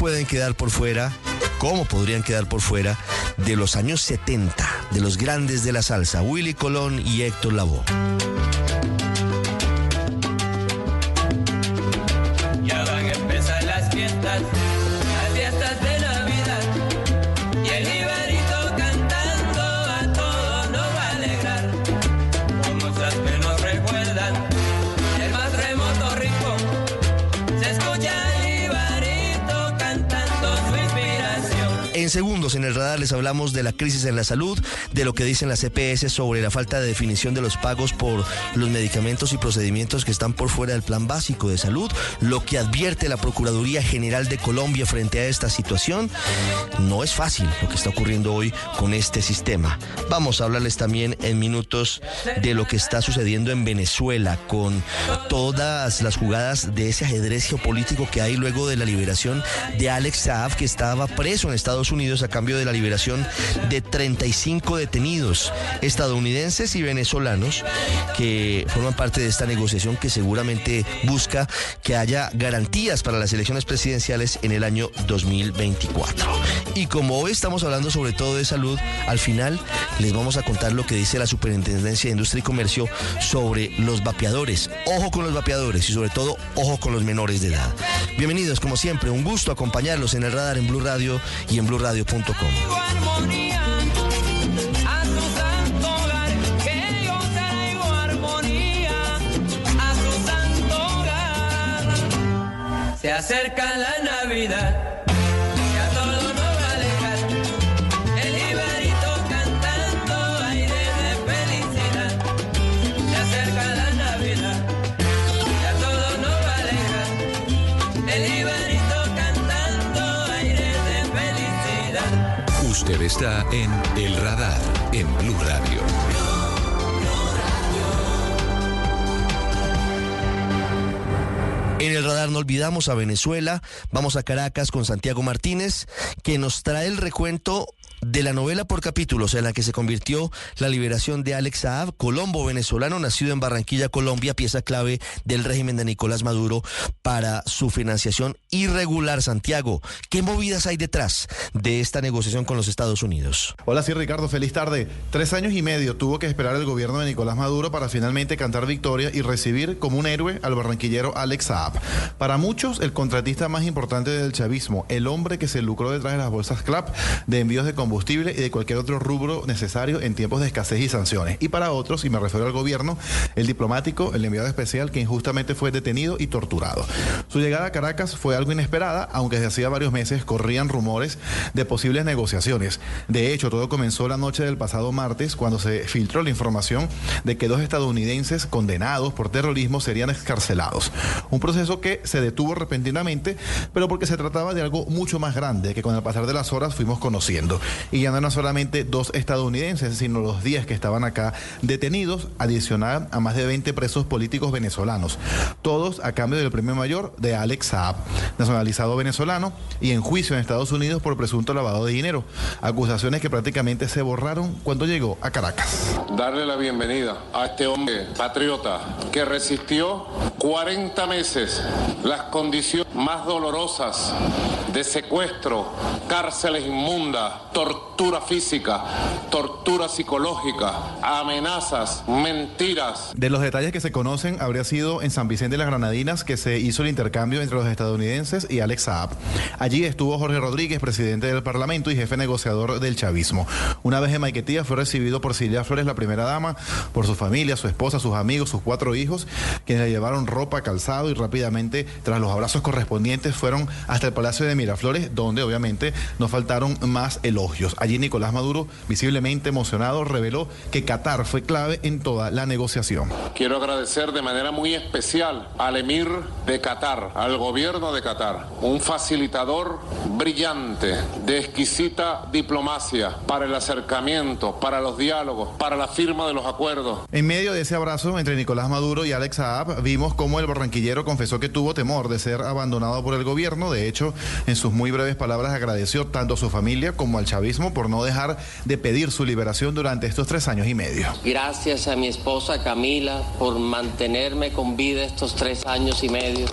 pueden quedar por fuera, cómo podrían quedar por fuera de los años 70, de los grandes de la salsa, Willy Colón y Héctor Lavoe. Segundos en el radar les hablamos de la crisis en la salud, de lo que dicen las EPS sobre la falta de definición de los pagos por los medicamentos y procedimientos que están por fuera del plan básico de salud, lo que advierte la Procuraduría General de Colombia frente a esta situación. No es fácil lo que está ocurriendo hoy con este sistema. Vamos a hablarles también en minutos de lo que está sucediendo en Venezuela con todas las jugadas de ese ajedrez geopolítico que hay luego de la liberación de Alex Saab que estaba preso en Estados Unidos a cambio de la liberación de 35 detenidos estadounidenses y venezolanos que forman parte de esta negociación que seguramente busca que haya garantías para las elecciones presidenciales en el año 2024. Y como hoy estamos hablando sobre todo de salud, al final les vamos a contar lo que dice la Superintendencia de Industria y Comercio sobre los vapeadores. Ojo con los vapeadores y sobre todo ojo con los menores de edad. Bienvenidos como siempre, un gusto acompañarlos en el radar en Blue Radio y en Blue Radio Se acerca la Navidad. Está en El Radar, en Blue Radio. En el radar no olvidamos a Venezuela, vamos a Caracas con Santiago Martínez, que nos trae el recuento de la novela por capítulos en la que se convirtió la liberación de Alex Saab, colombo venezolano nacido en Barranquilla, Colombia, pieza clave del régimen de Nicolás Maduro para su financiación irregular. Santiago, ¿qué movidas hay detrás de esta negociación con los Estados Unidos? Hola, sí, Ricardo, feliz tarde. Tres años y medio tuvo que esperar el gobierno de Nicolás Maduro para finalmente cantar victoria y recibir como un héroe al barranquillero Alex Saab. Para muchos, el contratista más importante del chavismo, el hombre que se lucró detrás de las bolsas CLAP de envíos de combustible y de cualquier otro rubro necesario en tiempos de escasez y sanciones. Y para otros, y me refiero al gobierno, el diplomático, el enviado especial que injustamente fue detenido y torturado. Su llegada a Caracas fue algo inesperada, aunque desde hacía varios meses corrían rumores de posibles negociaciones. De hecho, todo comenzó la noche del pasado martes cuando se filtró la información de que dos estadounidenses condenados por terrorismo serían escarcelados. Un proceso que se detuvo repentinamente, pero porque se trataba de algo mucho más grande que con el pasar de las horas fuimos conociendo. Y ya no solamente dos estadounidenses, sino los 10 que estaban acá detenidos, adicional a más de 20 presos políticos venezolanos. Todos a cambio del premio mayor de Alex Saab, nacionalizado venezolano y en juicio en Estados Unidos por presunto lavado de dinero. Acusaciones que prácticamente se borraron cuando llegó a Caracas. Darle la bienvenida a este hombre patriota que resistió 40 meses las condiciones más dolorosas de secuestro, cárceles inmundas, tortura física, tortura psicológica, amenazas, mentiras. De los detalles que se conocen, habría sido en San Vicente de las Granadinas que se hizo el intercambio entre los estadounidenses y Alex Saab. Allí estuvo Jorge Rodríguez, presidente del Parlamento y jefe negociador del chavismo. Una vez en Maiquetía fue recibido por Silvia Flores, la primera dama, por su familia, su esposa, sus amigos, sus cuatro hijos, quienes le llevaron ropa, calzado y rápidamente, tras los abrazos correspondientes, fueron hasta el Palacio de Miraflores, donde obviamente no faltaron más elogios. Allí Nicolás Maduro, visiblemente emocionado, reveló que Qatar fue clave en toda la negociación. Quiero agradecer de manera muy especial al emir de Qatar, al gobierno de Qatar, un facilitador brillante de exquisita diplomacia para el acercamiento, para los diálogos, para la firma de los acuerdos. En medio de ese abrazo entre Nicolás Maduro y Alex Saab, vimos cómo el barranquillero confesó que tuvo temor de ser abandonado por el gobierno. De hecho, en sus muy breves palabras agradeció tanto a su familia como al chavismo por no dejar de pedir su liberación durante estos tres años y medio. Gracias a mi esposa Camila por mantenerme con vida estos tres años y medio.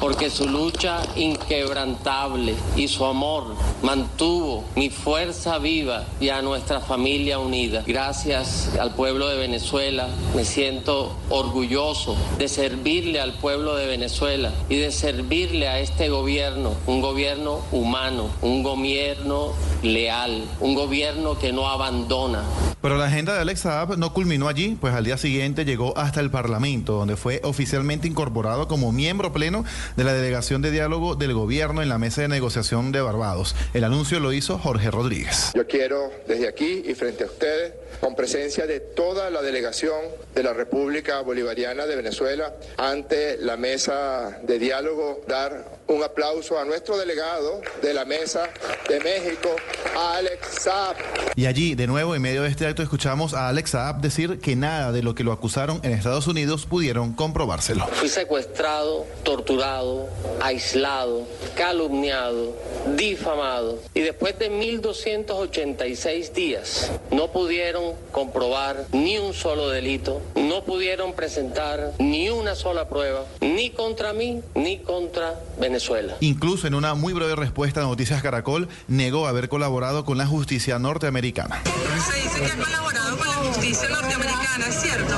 Porque su lucha inquebrantable y su amor mantuvo mi fuerza viva y a nuestra familia unida. Gracias al pueblo de Venezuela, me siento orgulloso de servirle al pueblo de Venezuela y de servirle a este gobierno, un gobierno humano, un gobierno leal, un gobierno que no abandona. Pero la agenda de Alex Saab no culminó allí, pues al día siguiente llegó hasta el Parlamento, donde fue oficialmente incorporado como miembro pleno de la delegación de diálogo del gobierno en la mesa de negociación de Barbados. El anuncio lo hizo Jorge Rodríguez. Yo quiero desde aquí y frente a ustedes, con presencia de toda la delegación de la República Bolivariana de Venezuela, ante la mesa de diálogo, dar un aplauso a nuestro delegado de la mesa de México, Alex Saab. Y allí, de nuevo, en medio de este acto, escuchamos a Alex Saab decir que nada de lo que lo acusaron en Estados Unidos pudieron comprobárselo. Fui secuestrado, torturado, aislado, calumniado, difamado y después de 1286 días no pudieron comprobar ni un solo delito, no pudieron presentar ni una sola prueba, ni contra mí ni contra Venezuela. Incluso en una muy breve respuesta a Noticias Caracol, negó haber colaborado con la justicia norteamericana. Se dice que ha colaborado con la justicia norteamericana, ¿es cierto?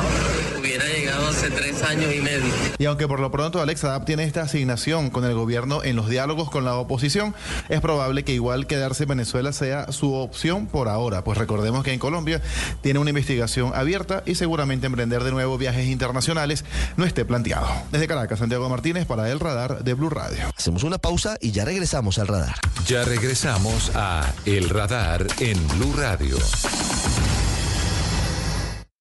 Hace tres años y medio. Y aunque por lo pronto Alex Saab tiene esta asignación con el gobierno en los diálogos con la oposición, es probable que igual quedarse en Venezuela sea su opción por ahora, pues recordemos que en Colombia tiene una investigación abierta y seguramente emprender de nuevo viajes internacionales no esté planteado. Desde Caracas, Santiago Martínez para el radar de Blue Radio. Hacemos una pausa y ya regresamos al radar. Ya regresamos a El Radar en Blue Radio.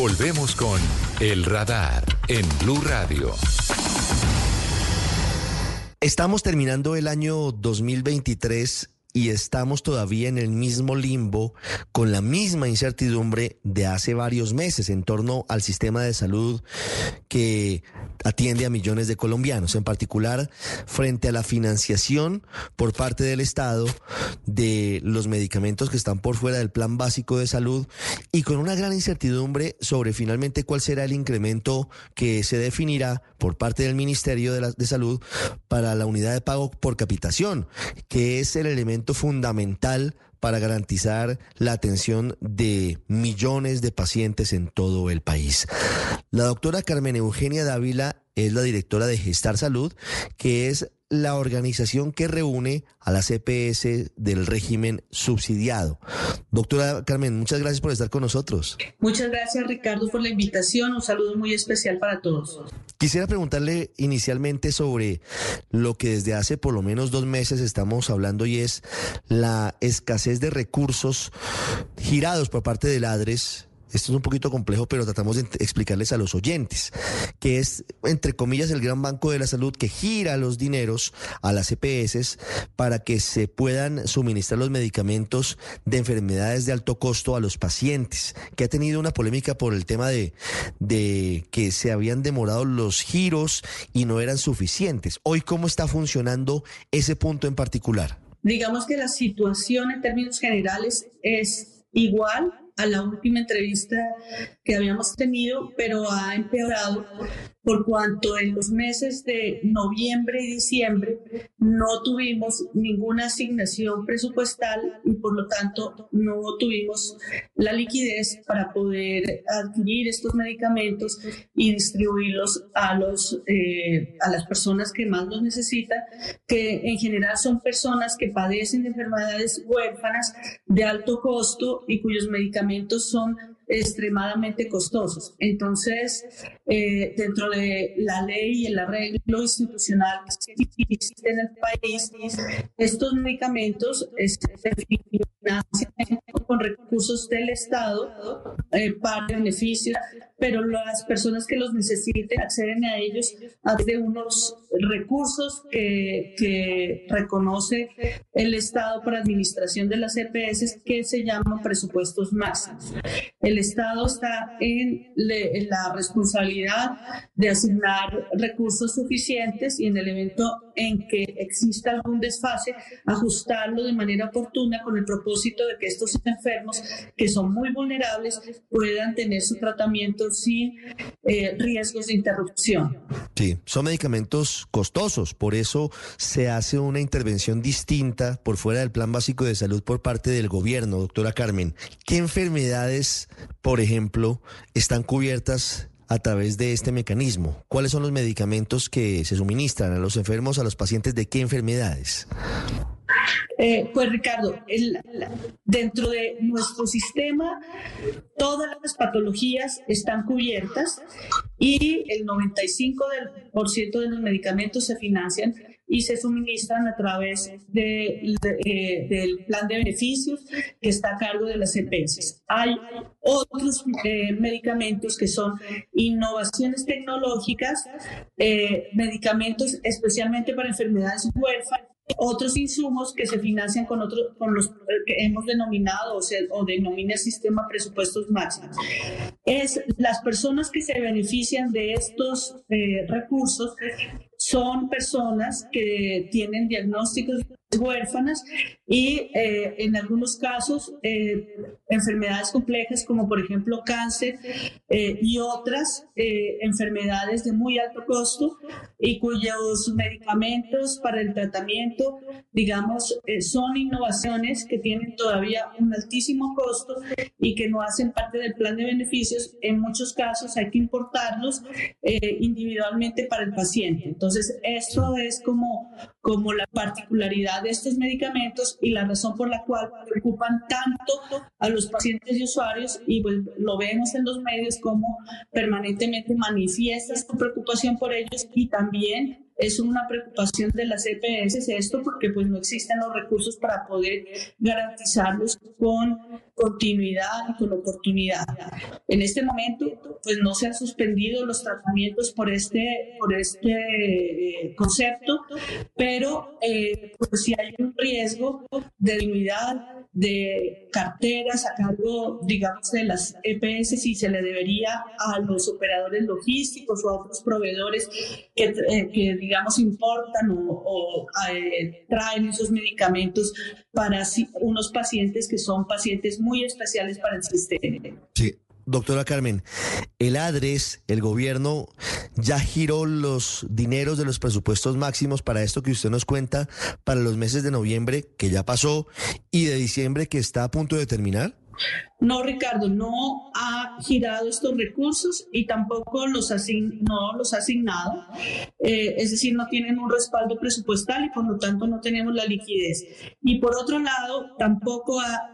Volvemos con El Radar en Blue Radio. Estamos terminando el año 2023 y estamos todavía en el mismo limbo, con la misma incertidumbre de hace varios meses en torno al sistema de salud que atiende a millones de colombianos, en particular frente a la financiación por parte del Estado de los medicamentos que están por fuera del plan básico de salud y con una gran incertidumbre sobre finalmente cuál será el incremento que se definirá por parte del Ministerio de, la, de Salud para la unidad de pago por capitación, que es el elemento fundamental para garantizar la atención de millones de pacientes en todo el país. La doctora Carmen Eugenia Dávila es la directora de Gestar Salud, que es la organización que reúne a las EPS del régimen subsidiado. Doctora Carmen, muchas gracias por estar con nosotros. Muchas gracias Ricardo por la invitación. Un saludo muy especial para todos. Quisiera preguntarle inicialmente sobre lo que desde hace por lo menos dos meses estamos hablando y es la escasez de recursos girados por parte del ADRES esto es un poquito complejo, pero tratamos de explicarles a los oyentes, que es, entre comillas, el gran banco de la salud que gira los dineros a las EPS para que se puedan suministrar los medicamentos de enfermedades de alto costo a los pacientes, que ha tenido una polémica por el tema de, de que se habían demorado los giros y no eran suficientes. Hoy, ¿cómo está funcionando ese punto en particular? Digamos que la situación en términos generales es igual a la última entrevista que habíamos tenido, pero ha empeorado por cuanto en los meses de noviembre y diciembre no tuvimos ninguna asignación presupuestal y por lo tanto no tuvimos la liquidez para poder adquirir estos medicamentos y distribuirlos a, los, eh, a las personas que más los necesitan, que en general son personas que padecen de enfermedades huérfanas de alto costo y cuyos medicamentos son extremadamente costosos. Entonces, eh, dentro de la ley y el arreglo institucional que existe en el país, estos medicamentos se financian con recursos del Estado eh, para beneficios pero las personas que los necesiten acceden a ellos a de unos recursos que, que reconoce el Estado para administración de las EPS que se llaman presupuestos máximos. El Estado está en, en la responsabilidad de asignar recursos suficientes y en el evento en que exista algún desfase, ajustarlo de manera oportuna con el propósito de que estos enfermos, que son muy vulnerables, puedan tener su tratamiento sin eh, riesgos de interrupción. Sí, son medicamentos costosos, por eso se hace una intervención distinta por fuera del plan básico de salud por parte del gobierno, doctora Carmen. ¿Qué enfermedades, por ejemplo, están cubiertas a través de este mecanismo? ¿Cuáles son los medicamentos que se suministran a los enfermos, a los pacientes de qué enfermedades? Eh, pues Ricardo, dentro de nuestro sistema todas las patologías están cubiertas y el 95% de los medicamentos se financian y se suministran a través de, eh, del plan de beneficios que está a cargo de las EPS. Hay otros eh, medicamentos que son innovaciones tecnológicas, medicamentos especialmente para enfermedades huérfanas otros insumos que se financian con otros con los que hemos denominado o, se, o denomina el sistema presupuestos máximos. Es las personas que se benefician de estos eh, recursos son personas que tienen diagnósticos huérfanas y eh, en algunos casos eh, enfermedades complejas como por ejemplo cáncer eh, y otras enfermedades de muy alto costo y cuyos medicamentos para el tratamiento digamos son innovaciones que tienen todavía un altísimo costo y que no hacen parte del plan de beneficios en muchos casos hay que importarlos individualmente para el paciente. Entonces esto es como como la particularidad de estos medicamentos y la razón por la cual preocupan tanto a los pacientes y usuarios y pues lo vemos en los medios como permanentemente manifiesta su preocupación por ellos y también es una preocupación de las EPS esto porque pues no existen los recursos para poder garantizarlos con continuidad y con oportunidad. En este momento pues no se han suspendido los tratamientos por este, por este eh, concepto, pero eh, pues hay un riesgo de dignidad de carteras a cargo, digamos, de las EPS si se le debería a los operadores logísticos o a otros proveedores que, eh, que digamos, importan o, eh, traen esos medicamentos para unos pacientes que son pacientes muy especiales para el sistema. Sí. Doctora Carmen, el ADRES, el gobierno, ya giró los dineros de los presupuestos máximos para esto que usted nos cuenta para los meses de noviembre, que ya pasó, y de diciembre, que está a punto de terminar. No, Ricardo, no ha girado estos recursos y tampoco los, no los ha asignado. Eh, es decir, no tienen un respaldo presupuestal y por lo tanto no tenemos la liquidez. Y por otro lado, tampoco ha,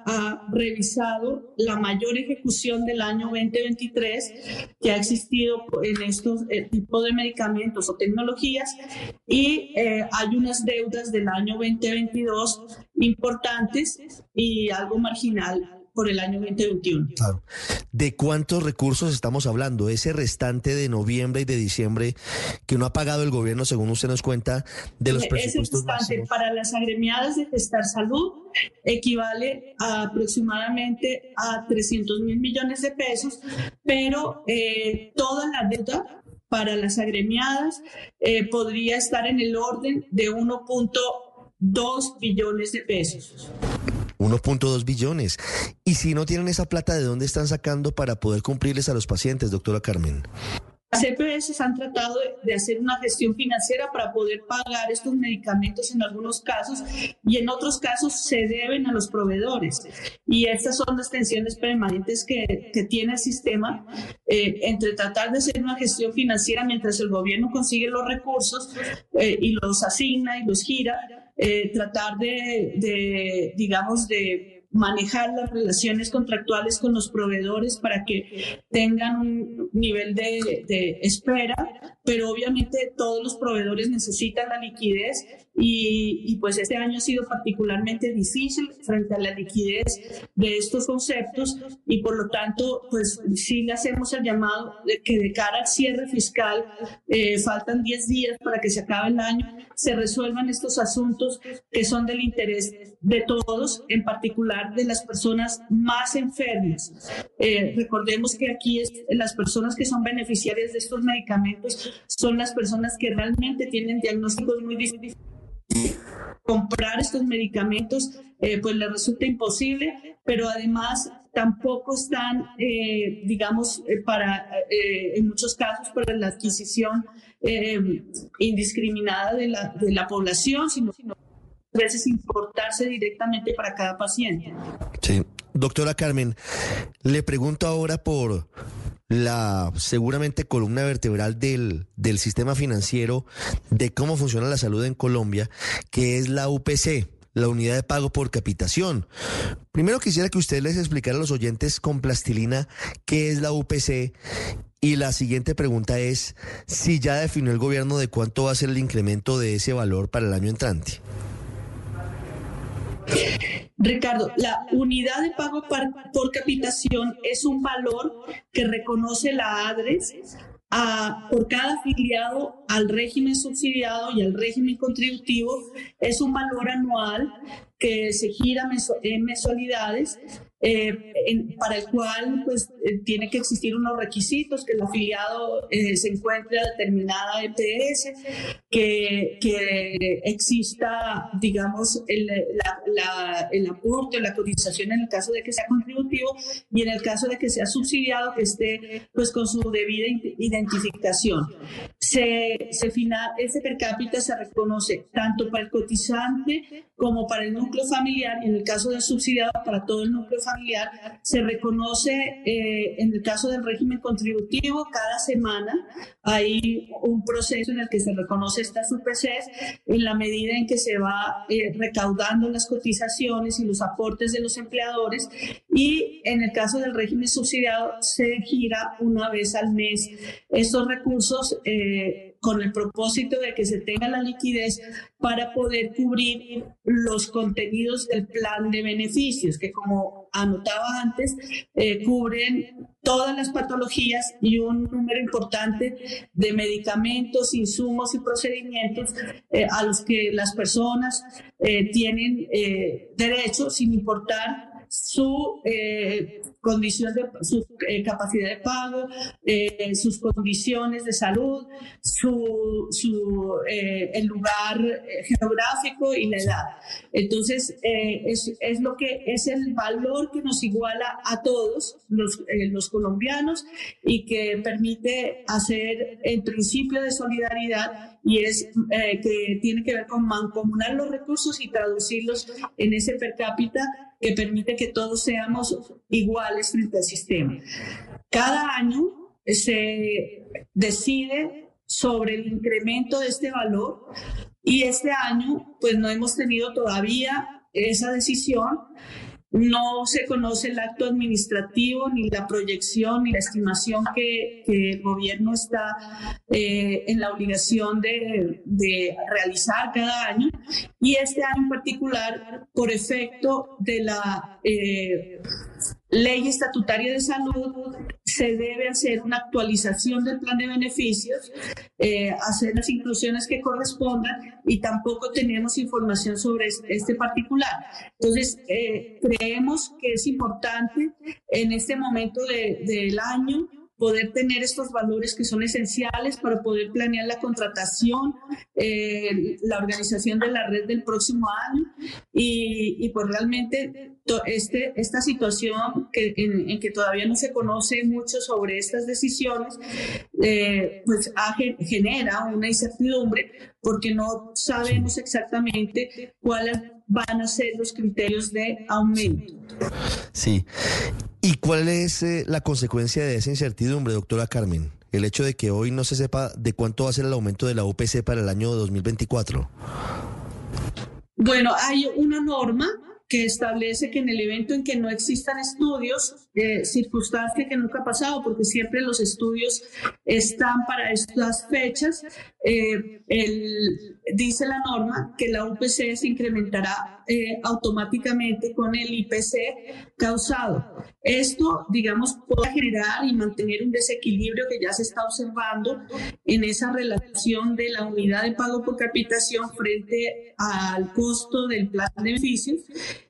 revisado la mayor ejecución del año 2023 que ha existido en estos eh, tipos de medicamentos o tecnologías y eh, hay unas deudas del año 2022 importantes y algo marginal por el año 2021. Claro. ¿De cuántos recursos estamos hablando? Ese restante de noviembre y de diciembre que no ha pagado el gobierno, según usted nos cuenta, de los presupuestos Ese restante para las agremiadas de Gestar Salud equivale a aproximadamente a 300 mil millones de pesos, pero eh, toda la deuda para las agremiadas eh, podría estar en el orden de 1.2 billones de pesos. 1.2 billones. Y si no tienen esa plata, ¿de dónde están sacando para poder cumplirles a los pacientes, doctora Carmen? Las EPS han tratado de, hacer una gestión financiera para poder pagar estos medicamentos en algunos casos y en otros casos se deben a los proveedores. Y estas son las tensiones permanentes que, tiene el sistema eh, entre tratar de hacer una gestión financiera mientras el gobierno consigue los recursos eh, y los asigna y los gira eh, tratar de, digamos, de manejar las relaciones contractuales con los proveedores para que tengan un nivel de, espera pero obviamente todos los proveedores necesitan la liquidez y, y, pues este año ha sido particularmente difícil frente a la liquidez de estos conceptos y por lo tanto pues sí le hacemos el llamado de que de cara al cierre fiscal eh, faltan 10 días para que se acabe el año, se resuelvan estos asuntos que son del interés de todos, en particular de las personas más enfermas. Eh, recordemos que aquí es, las personas que son beneficiarias de estos medicamentos son las personas que realmente tienen diagnósticos muy difíciles. Comprar estos medicamentos eh, pues le resulta imposible, pero además tampoco están, eh, digamos, eh, para, en muchos casos, para la adquisición indiscriminada de la, de la población, sino, veces importarse directamente para cada paciente. Sí. Doctora Carmen, le pregunto ahora por la seguramente columna vertebral del, del sistema financiero de cómo funciona la salud en Colombia, que es la UPC la unidad de pago por capitación. Primero quisiera que usted les explicara a los oyentes con plastilina qué es la UPC y la siguiente pregunta es si ya definió el gobierno de cuánto va a ser el incremento de ese valor para el año entrante. Ricardo, la unidad de pago por capitación es un valor que reconoce la ADRES a, por cada afiliado al régimen subsidiado y al régimen contributivo. Es un valor anual que se gira en mensualidades eh, para el cual pues eh, tiene que existir unos requisitos, que el afiliado eh, se encuentre a determinada EPS, que, que exista, digamos, el, la, el aporte o la cotización en el caso de que sea contributivo y en el caso de que sea subsidiado, que esté pues con su debida identificación. Se, se final, ese per cápita se reconoce tanto para el cotizante como para el núcleo familiar y en el caso del subsidiado para todo el núcleo familiar. Se reconoce eh, en el caso del régimen contributivo cada semana hay un proceso en el que se reconoce estas UPCs en la medida en que se va eh, recaudando las cotizaciones y los aportes de los empleadores y en el caso del régimen subsidiado se gira una vez al mes estos recursos. Eh, con el propósito de que se tenga la liquidez para poder cubrir los contenidos del plan de beneficios, que como anotaba antes, eh, cubren todas las patologías y un número importante de medicamentos, insumos y procedimientos eh, a los que las personas eh, tienen derecho sin importar su condición de su eh, capacidad de pago, eh, sus condiciones de salud, su, su eh, el lugar geográfico y la edad. Entonces, es, es, lo que es el valor que nos iguala a todos los, los colombianos y que permite hacer el principio de solidaridad y es que tiene que ver con mancomunar los recursos y traducirlos en ese per cápita que permite que todos seamos iguales frente al sistema. Cada año se decide sobre el incremento de este valor y este año pues no hemos tenido todavía esa decisión no se conoce el acto administrativo, ni la proyección, ni la estimación que, el gobierno está eh, en la obligación de, realizar cada año. Y este año en particular, por efecto de la eh, ley estatutaria de salud, se debe hacer una actualización del plan de beneficios, eh, hacer las inclusiones que correspondan y tampoco tenemos información sobre este particular. Entonces, eh, creemos que es importante en este momento del año poder tener estos valores que son esenciales para poder planear la contratación, eh, la organización de la red del próximo año y, y pues realmente este, esta situación que, en, que todavía no se conoce mucho sobre estas decisiones, eh, pues genera una incertidumbre porque no sabemos exactamente cuáles van a ser los criterios de aumento. Sí. ¿Y cuál es eh, la consecuencia de esa incertidumbre, doctora Carmen? El hecho de que hoy no se sepa de cuánto va a ser el aumento de la UPC para el año 2024. Bueno, hay una norma que establece que en el evento en que no existan estudios, eh, circunstancia que nunca ha pasado, porque siempre los estudios están para estas fechas, eh, dice la norma que la UPC se incrementará eh, automáticamente con el IPC causado. Esto, digamos, puede generar y mantener un desequilibrio que ya se está observando en esa relación de la unidad de pago por capitación frente al costo del plan de beneficios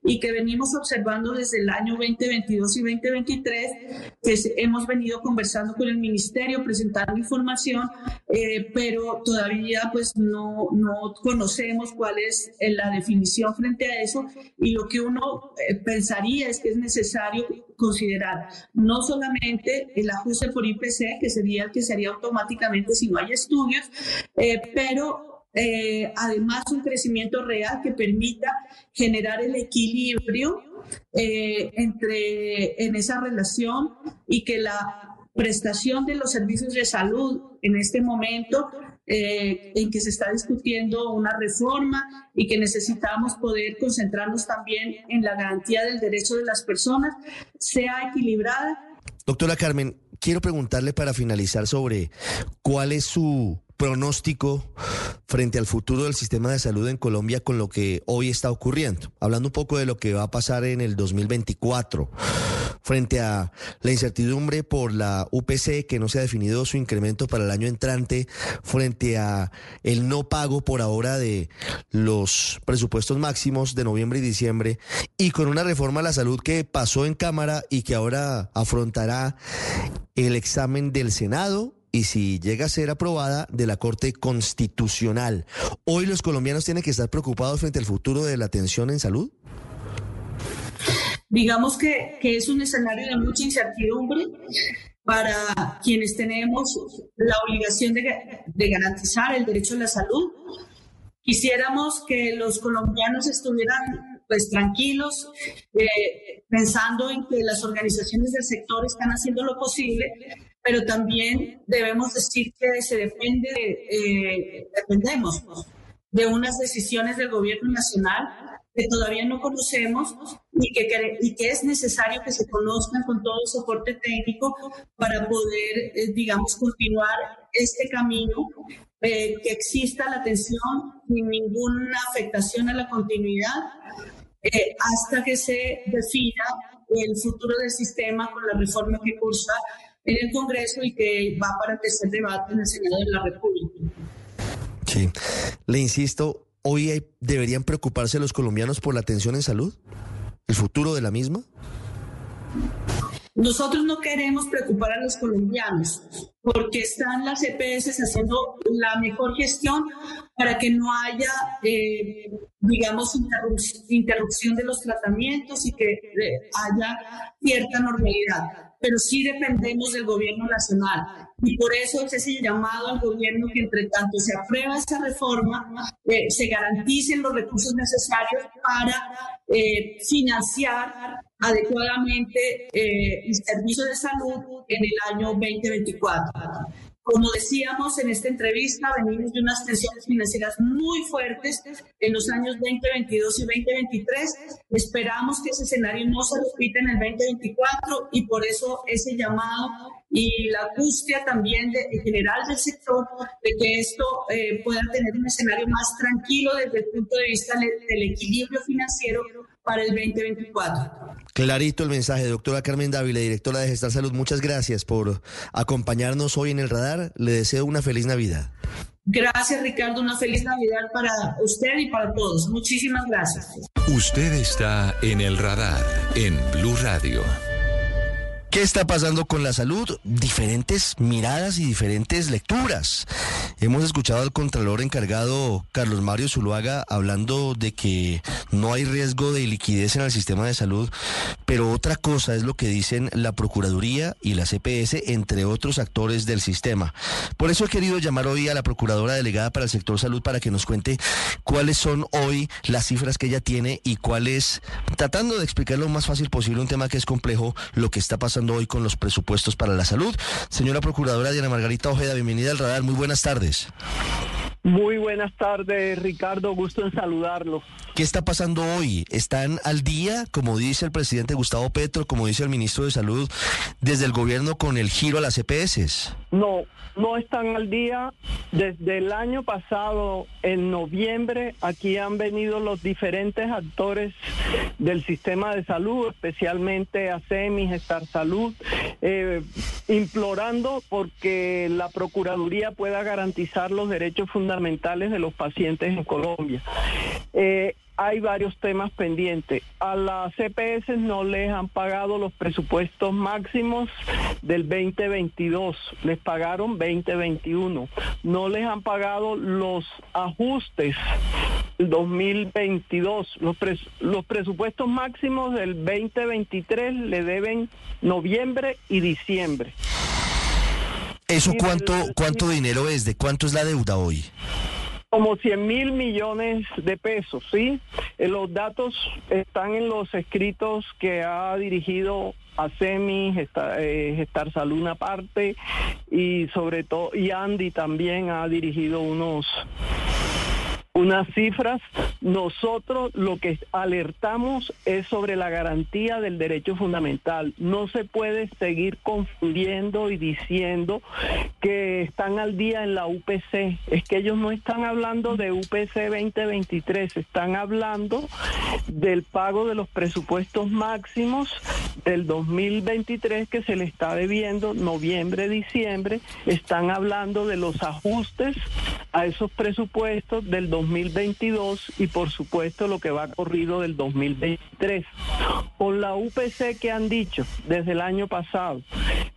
y que venimos observando desde el año 2022 y 2023, que hemos venido conversando con el ministerio, presentando información, eh, pero todavía pues no, no conocemos cuál es eh, la definición frente a eso y lo que uno eh, pensaría es que es necesario considerar no solamente el ajuste por IPC, que sería el que sería automáticamente si no hay estudios, pero eh, además un crecimiento real que permita generar el equilibrio eh, entre en esa relación y que la prestación de los servicios de salud en este momento eh, en que se está discutiendo una reforma y que necesitamos poder concentrarnos también en la garantía del derecho de las personas, sea equilibrada. Doctora Carmen, quiero preguntarle para finalizar sobre cuál es su pronóstico frente al futuro del sistema de salud en Colombia con lo que hoy está ocurriendo. Hablando un poco de lo que va a pasar en el 2024, frente a la incertidumbre por la UPC que no se ha definido su incremento para el año entrante, frente a el no pago por ahora de los presupuestos máximos de noviembre y diciembre y con una reforma a la salud que pasó en Cámara y que ahora afrontará el examen del Senado y si llega a ser aprobada de la Corte Constitucional. Hoy los colombianos tienen que estar preocupados frente al futuro de la atención en salud. Digamos que, que es un escenario de mucha incertidumbre para quienes tenemos la obligación de, garantizar el derecho a la salud. Quisiéramos que los colombianos estuvieran pues tranquilos, eh, pensando en que las organizaciones del sector están haciendo lo posible pero también debemos decir que se depende, eh, dependemos de unas decisiones del gobierno nacional que todavía no conocemos y que, y que es necesario que se conozcan con todo el soporte técnico para poder, eh, digamos, continuar este camino, eh, que exista la atención sin ninguna afectación a la continuidad, hasta que se defina el futuro del sistema con la reforma que cursa en el Congreso y que va para tercer debate en el Senado de la República. Sí, le insisto, hoy deberían preocuparse los colombianos por la atención en salud, el futuro de la misma. Nosotros no queremos preocupar a los colombianos porque están las EPS haciendo la mejor gestión para que no haya, eh, digamos, interrupción de los tratamientos y que eh, haya cierta normalidad pero sí dependemos del gobierno nacional. Y por eso es ese llamado al gobierno que entre tanto se aprueba esta reforma, eh, se garanticen los recursos necesarios para eh, financiar adecuadamente eh, el servicio de salud en el año 2024. Como decíamos en esta entrevista, venimos de unas tensiones financieras muy fuertes en los años 2022 y 2023. Esperamos que ese escenario no se repita en el 2024 y por eso ese llamado y la angustia también de, en general del sector de que esto eh, pueda tener un escenario más tranquilo desde el punto de vista del equilibrio financiero para el 2024. Clarito el mensaje, doctora Carmen Dávila, directora de Gestar Salud. Muchas gracias por acompañarnos hoy en el radar. Le deseo una feliz Navidad. Gracias, Ricardo. Una feliz Navidad para usted y para todos. Muchísimas gracias. Usted está en el radar en Blue Radio. ¿Qué está pasando con la salud? Diferentes miradas y diferentes lecturas. Hemos escuchado al contralor encargado Carlos Mario Zuluaga hablando de que no hay riesgo de liquidez en el sistema de salud, pero otra cosa es lo que dicen la Procuraduría y la CPS, entre otros actores del sistema. Por eso he querido llamar hoy a la Procuradora Delegada para el Sector Salud para que nos cuente cuáles son hoy las cifras que ella tiene y cuáles, tratando de explicar lo más fácil posible un tema que es complejo, lo que está pasando hoy con los presupuestos para la salud. Señora Procuradora Diana Margarita Ojeda, bienvenida al radar. Muy buenas tardes. Muy buenas tardes, Ricardo. Gusto en saludarlo. ¿Qué está pasando hoy? ¿Están al día, como dice el presidente Gustavo Petro, como dice el ministro de Salud, desde el gobierno con el giro a las EPS? No, no están al día. Desde el año pasado, en noviembre, aquí han venido los diferentes actores del sistema de salud, especialmente ASEMI, Gestar Salud, eh, implorando porque la Procuraduría pueda garantizar los derechos fundamentales de los pacientes en Colombia. Eh, hay varios temas pendientes. A las CPS no les han pagado los presupuestos máximos del 2022, les pagaron 2021. No les han pagado los ajustes 2022. Los, los presupuestos máximos del 2023 le deben noviembre y diciembre. ¿Eso cuánto, cuánto dinero es? ¿De cuánto es la deuda hoy? como 100 mil millones de pesos, ¿sí? Eh, los datos están en los escritos que ha dirigido a SEMI, Gestar, eh, Gestar Salud una parte y sobre todo, y Andy también ha dirigido unos unas cifras. Nosotros lo que alertamos es sobre la garantía del derecho fundamental. No se puede seguir confundiendo y diciendo que están al día en la UPC. Es que ellos no están hablando de UPC 2023, están hablando del pago de los presupuestos máximos del 2023 que se le está debiendo noviembre, diciembre. Están hablando de los ajustes a esos presupuestos del 2023 2022 y por supuesto lo que va corrido del 2023. Con la UPC que han dicho desde el año pasado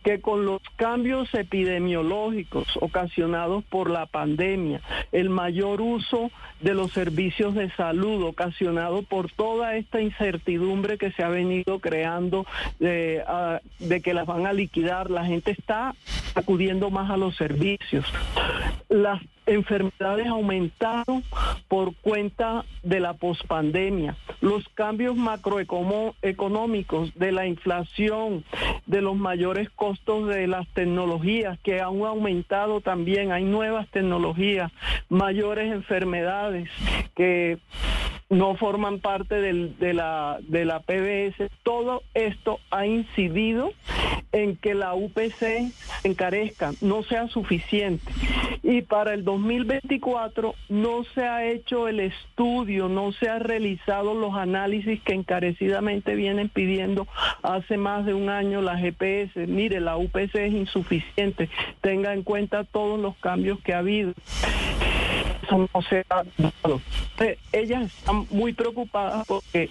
que con los cambios epidemiológicos ocasionados por la pandemia, el mayor uso de los servicios de salud ocasionado por toda esta incertidumbre que se ha venido creando de, ah, de que las van a liquidar, la gente está acudiendo más a los servicios. Las enfermedades aumentaron por cuenta de la pospandemia, los cambios macroeconómicos, de la inflación, de los mayores costos de las tecnologías que han aumentado también, hay nuevas tecnologías, mayores enfermedades que no forman parte de, la, de la PBS. Todo esto ha incidido en que la UPC encarezca, no sea suficiente. Y para el 2024 no se ha hecho el estudio, no se ha realizado los análisis que encarecidamente vienen pidiendo hace más de un año las GPS. Mire, la UPC es insuficiente, tenga en cuenta todos los cambios que ha habido no se ha dado. Ellas están muy preocupadas porque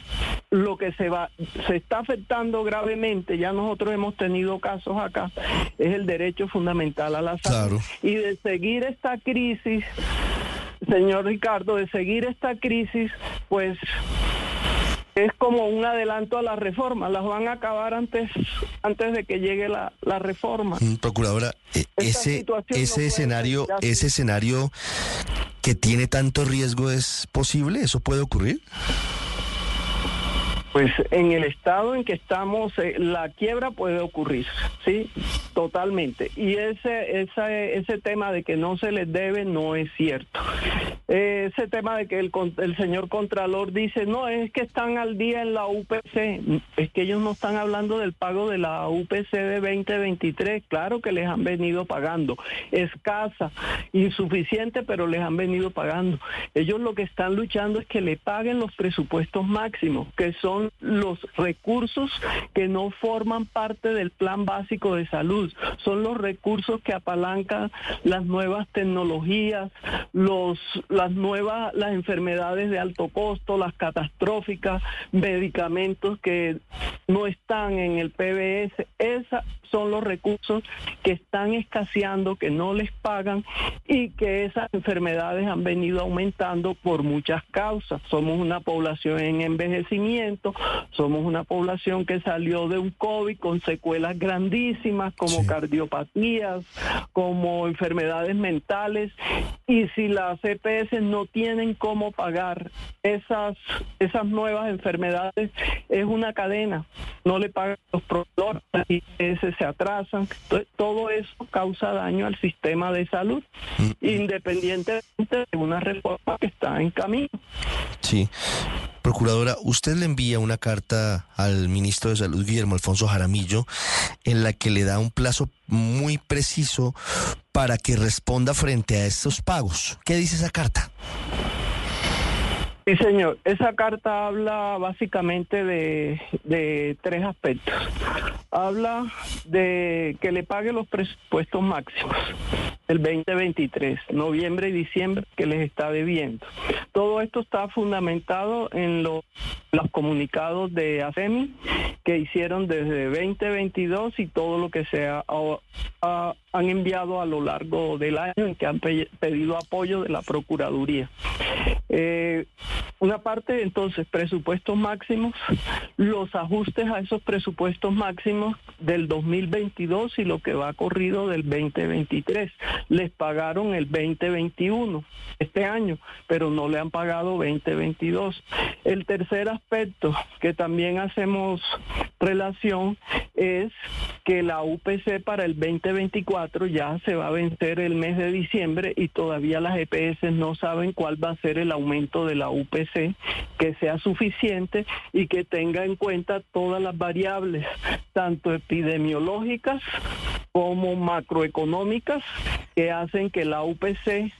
lo que se va se está afectando gravemente, ya nosotros hemos tenido casos acá, es el derecho fundamental a la salud. Y de seguir esta crisis, señor Ricardo, de seguir esta crisis, pues es como un adelanto a la reforma, las van a acabar antes antes de que llegue la, la reforma. Mm, procuradora, e, ese ese escenario, ese escenario que tiene tanto riesgo es posible, eso puede ocurrir. Pues en el estado en que estamos, eh, la quiebra puede ocurrir, sí, totalmente. Y ese, ese, ese tema de que no se les debe no es cierto. ese tema de que el, el señor Contralor dice, no, es que están al día en la UPC. Es que ellos no están hablando del pago de la UPC de 2023. Claro que les han venido pagando. Escasa, insuficiente, pero les han venido pagando. Ellos lo que están luchando es que le paguen los presupuestos máximos, que son los recursos que no forman parte del plan básico de salud, son los recursos que apalancan las nuevas tecnologías, los, las nuevas, las enfermedades de alto costo, las catastróficas, medicamentos que no están en el PBS, esos son los recursos que están escaseando, que no les pagan y que esas enfermedades han venido aumentando por muchas causas. Somos una población en envejecimiento, somos una población que salió de un COVID con secuelas grandísimas como cardiopatías, como enfermedades mentales y si las EPS no tienen cómo pagar esas esas nuevas enfermedades es una cadena, no le pagan los proveedores y EPS se atrasan. Entonces, todo eso causa daño al sistema de salud, independientemente de una reforma que está en camino. Sí. Procuradora, usted le envía una carta al ministro de Salud, Guillermo Alfonso Jaramillo, en la que le da un plazo muy preciso para que responda frente a estos pagos. ¿Qué dice esa carta? Sí, señor. Esa carta habla básicamente de, tres aspectos. Habla de que le pague los presupuestos máximos el 2023, noviembre y diciembre que les está debiendo. Todo esto está fundamentado en los, comunicados de ASEMI que hicieron desde 2022 y todo lo que se ha, han enviado a lo largo del año en que han pedido apoyo de la Procuraduría. Eh, una parte, entonces, presupuestos máximos, los ajustes a esos presupuestos máximos del 2022 y lo que va corrido del 2023. Les pagaron el 2021 este año, pero no le han pagado 2022. El tercer aspecto que también hacemos relación es que la UPC para el 2024 ya se va a vencer el mes de diciembre y todavía las EPS no saben cuál va a ser el aumento de la UPC, que sea suficiente y que tenga en cuenta todas las variables, tanto epidemiológicas como macroeconómicas, que hacen que la UPC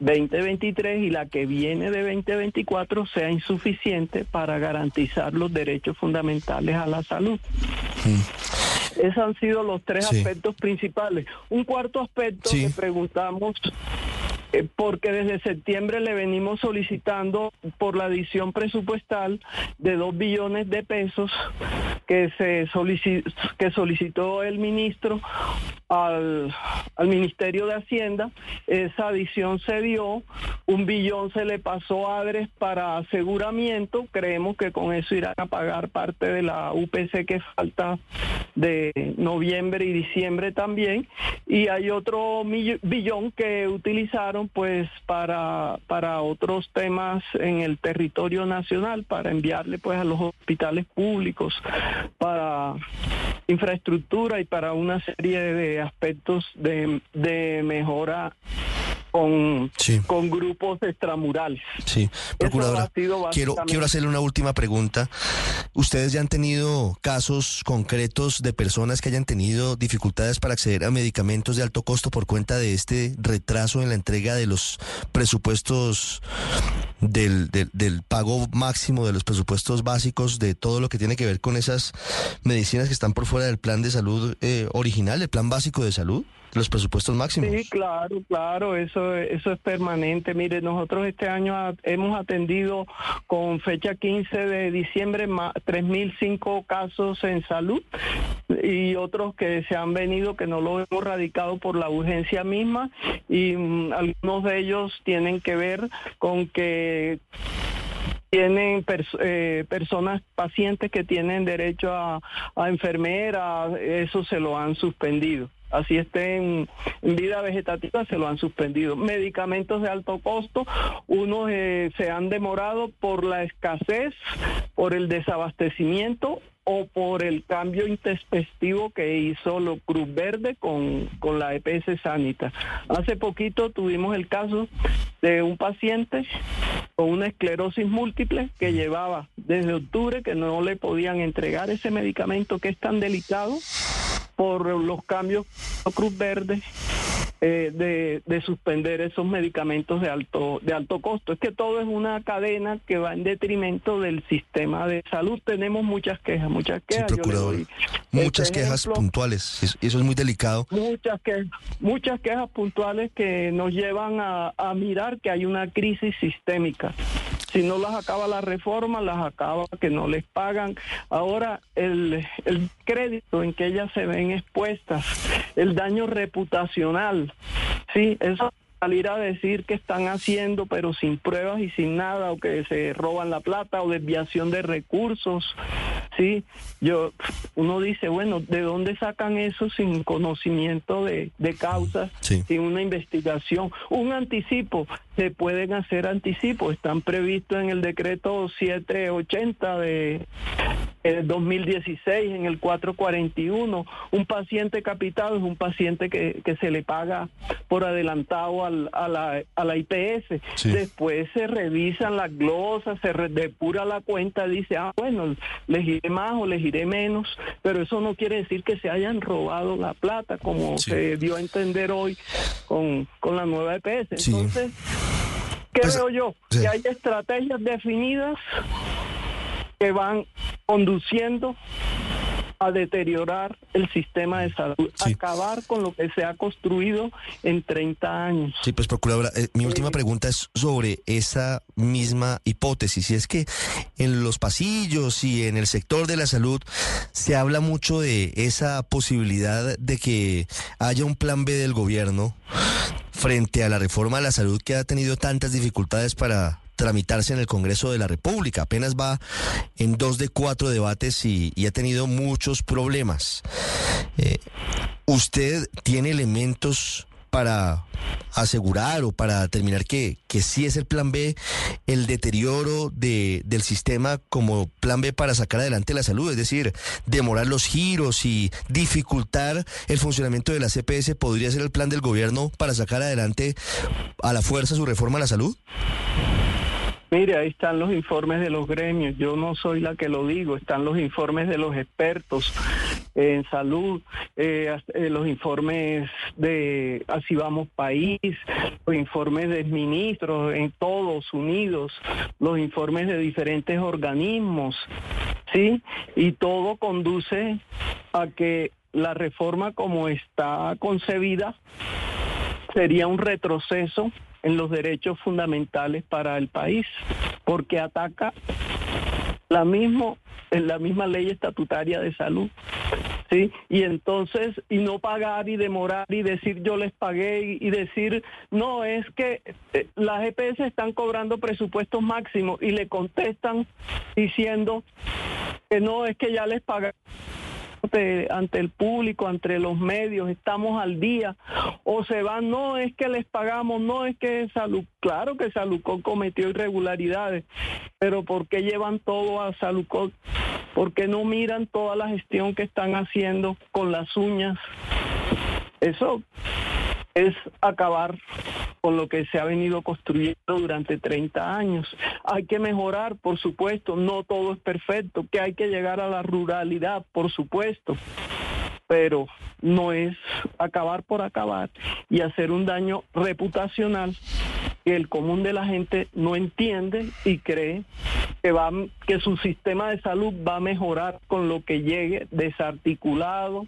2023 y la que viene de 2024 sea insuficiente para garantizar los derechos fundamentales a la salud. Esos han sido los tres sí. aspectos principales. Un cuarto aspecto sí. que preguntamos porque desde septiembre le venimos solicitando por la adición presupuestal de dos billones de pesos que se solicitó, que solicitó el ministro al, al Ministerio de Hacienda. Esa adición se dio, un billón se le pasó a ADRES para aseguramiento. Creemos que con eso irán a pagar parte de la UPC que falta de noviembre y diciembre también. Y hay otro billón que utilizaron pues para, para otros temas en el territorio nacional, para enviarle pues a los hospitales públicos, para infraestructura y para una serie de aspectos de, de mejora con, sí. con grupos extramurales. Sí, procuradora, quiero, quiero hacerle una última pregunta. ¿Ustedes ya han tenido casos concretos de personas que hayan tenido dificultades para acceder a medicamentos de alto costo por cuenta de este retraso en la entrega de los presupuestos del, del, del pago máximo de los presupuestos básicos de todo lo que tiene que ver con esas medicinas que están por fuera del plan de salud eh, original, el plan básico de salud? los presupuestos máximos. Sí, claro, claro, eso, eso es permanente. Mire, nosotros este año hemos atendido con fecha 15 de diciembre 3.005 casos en salud y otros que se han venido que no lo hemos radicado por la urgencia misma y um, algunos de ellos tienen que ver con que tienen eh, personas, pacientes que tienen derecho a, a enfermera, eso se lo han suspendido así estén en vida vegetativa, se lo han suspendido. Medicamentos de alto costo, unos eh, se han demorado por la escasez, por el desabastecimiento o por el cambio intespectivo que hizo lo Cruz Verde con, con la EPS Sanita. Hace poquito tuvimos el caso de un paciente con una esclerosis múltiple que llevaba desde octubre que no le podían entregar ese medicamento que es tan delicado por los cambios Cruz Verde eh, de, de, suspender esos medicamentos de alto de alto costo. Es que todo es una cadena que va en detrimento del sistema de salud. Tenemos muchas quejas, muchas quejas. Sí. Muchas este quejas ejemplo, puntuales, eso es muy delicado. Muchas quejas, muchas quejas puntuales que nos llevan a, a mirar que hay una crisis sistémica. Si no las acaba la reforma, las acaba que no les pagan. Ahora, el, el crédito en que ellas se ven expuestas, el daño reputacional, sí, eso salir a decir que están haciendo pero sin pruebas y sin nada o que se roban la plata o desviación de recursos sí yo uno dice bueno de dónde sacan eso sin conocimiento de, de causas sí. sin una investigación un anticipo se pueden hacer anticipos están previstos en el decreto 780 de el 2016, en el 441, un paciente capitado es un paciente que, que se le paga por adelantado al- a, la, a la IPS. Sí. Después se revisan las glosas, se depura la cuenta, dice, ah, bueno, les iré más o les iré menos, pero eso no quiere decir que se hayan robado la plata, como se dio a entender hoy con, con la nueva EPS. Sí. ¿Qué Pues, veo yo? sí. Que hay estrategias definidas que van conduciendo a deteriorar el sistema de salud, acabar con lo que se ha construido en 30 años. Sí, pues procuradora, eh, mi última pregunta es sobre esa misma hipótesis. Y es que en los pasillos y en el sector de la salud se habla mucho de esa posibilidad de que haya un plan B del gobierno frente a la reforma de la salud que ha tenido tantas dificultades para tramitarse en el Congreso de la República. Apenas va en dos de cuatro debates y, ha tenido muchos problemas. Eh, ¿Usted tiene elementos para asegurar o para determinar que, que sí es el plan B el deterioro de, del sistema como plan B para sacar adelante la salud? Es decir, demorar los giros y dificultar el funcionamiento de la CPS podría ser el plan del gobierno para sacar adelante a la fuerza su reforma a la salud? Mire, ahí están los informes de los gremios. Yo no soy la que lo digo. Están los informes de los expertos en salud, eh, eh, los informes de Así Vamos País, los informes de ministros en todos unidos, los informes de diferentes organismos, ¿sí? Y todo conduce a que la reforma como está concebida sería un retroceso en los derechos fundamentales para el país, porque ataca la mismo en la misma ley estatutaria de salud. ¿Sí? Y entonces, y no pagar y demorar y decir yo les pagué y, decir, no, es que eh, las EPS están cobrando presupuestos máximos y le contestan diciendo que no, es que ya les pagaron ante, el público, ante los medios, estamos al día, o se van, no es que les pagamos, no es que Salud, claro que Salucot cometió irregularidades, pero ¿por qué llevan todo a Salucot? ¿Por qué no miran toda la gestión que están haciendo con las uñas? Eso es acabar con lo que se ha venido construyendo durante 30 años. Hay que mejorar, por supuesto, no todo es perfecto, que hay que llegar a la ruralidad, por supuesto, pero no es acabar por acabar y hacer un daño reputacional que el común de la gente no entiende y cree que va que su sistema de salud va a mejorar con lo que llegue desarticulado,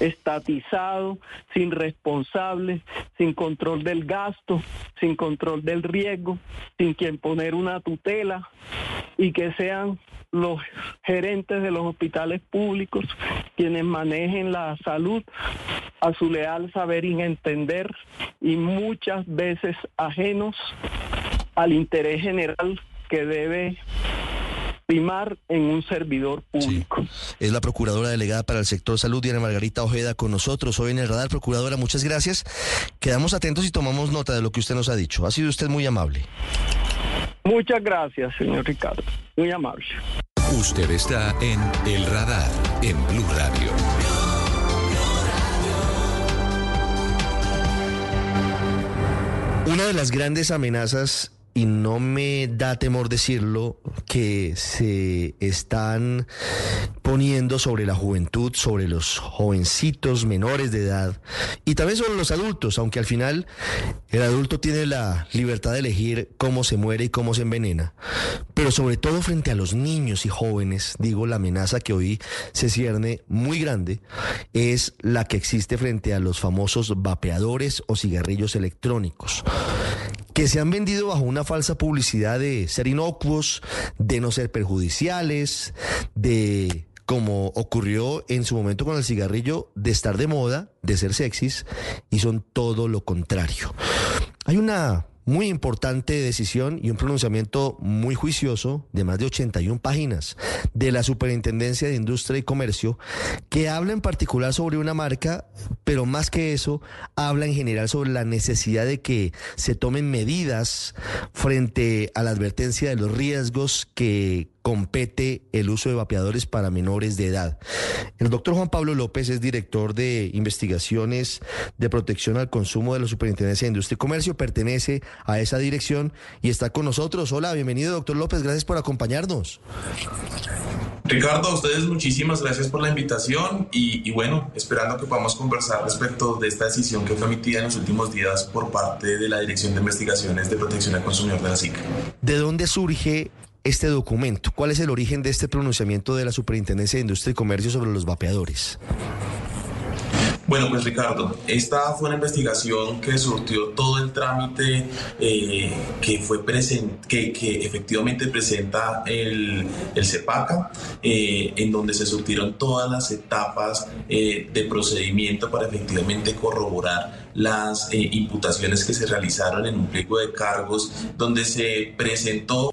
estatizado, sin responsables, sin control del gasto, sin control del riesgo, sin quien poner una tutela y que sean los gerentes de los hospitales públicos quienes manejen la salud a su leal saber y entender y muchas veces ajenos al interés general que debe primar en un servidor público. Es la procuradora delegada para el sector salud, Diana Margarita Ojeda, con nosotros hoy en el radar. Procuradora, muchas gracias. Quedamos atentos y tomamos nota de lo que usted nos ha dicho. Ha sido usted muy amable. Muchas gracias, señor Ricardo. Muy amable. Usted está en El Radar, en Blue Radio. Una de las grandes amenazas, y no me da temor decirlo, que se están poniendo sobre la juventud, sobre los jovencitos menores de edad y también sobre los adultos, aunque al final el adulto tiene la libertad de elegir cómo se muere y cómo se envenena. Pero sobre todo frente a los niños y jóvenes, digo, la amenaza que hoy se cierne muy grande es la que existe frente a los famosos vapeadores o cigarrillos electrónicos que se han vendido bajo una falsa publicidad de ser inocuos, de no ser perjudiciales, de como ocurrió en su momento con el cigarrillo, de estar de moda, de ser sexys, y son todo lo contrario. Hay una muy importante decisión y un pronunciamiento muy juicioso de más de 81 páginas de la Superintendencia de Industria y Comercio que habla en particular sobre una marca, pero más que eso, habla en general sobre la necesidad de que se tomen medidas frente a la advertencia de los riesgos que compete el uso de vapeadores para menores de edad. El doctor Juan Pablo López es director de investigaciones de protección al consumo de la Superintendencia de Industria y Comercio, pertenece a esa dirección y está con nosotros. Hola, bienvenido doctor López, gracias por acompañarnos. Ricardo, a ustedes muchísimas gracias por la invitación y, y, bueno, esperando que podamos conversar respecto de esta decisión que fue emitida en los últimos días por parte de la Dirección de Investigaciones de Protección al Consumidor de la SIC. ¿De dónde surge este documento? ¿Cuál es el origen de este pronunciamiento de la Superintendencia de Industria y Comercio sobre los vapeadores? Bueno, pues Ricardo, esta fue una investigación que surtió todo el trámite eh, que fue que, que, efectivamente presenta el, el CEPACA, eh, en donde se surtieron todas las etapas eh, de procedimiento para efectivamente corroborar las imputaciones que se realizaron en un pliego de cargos, donde se presentó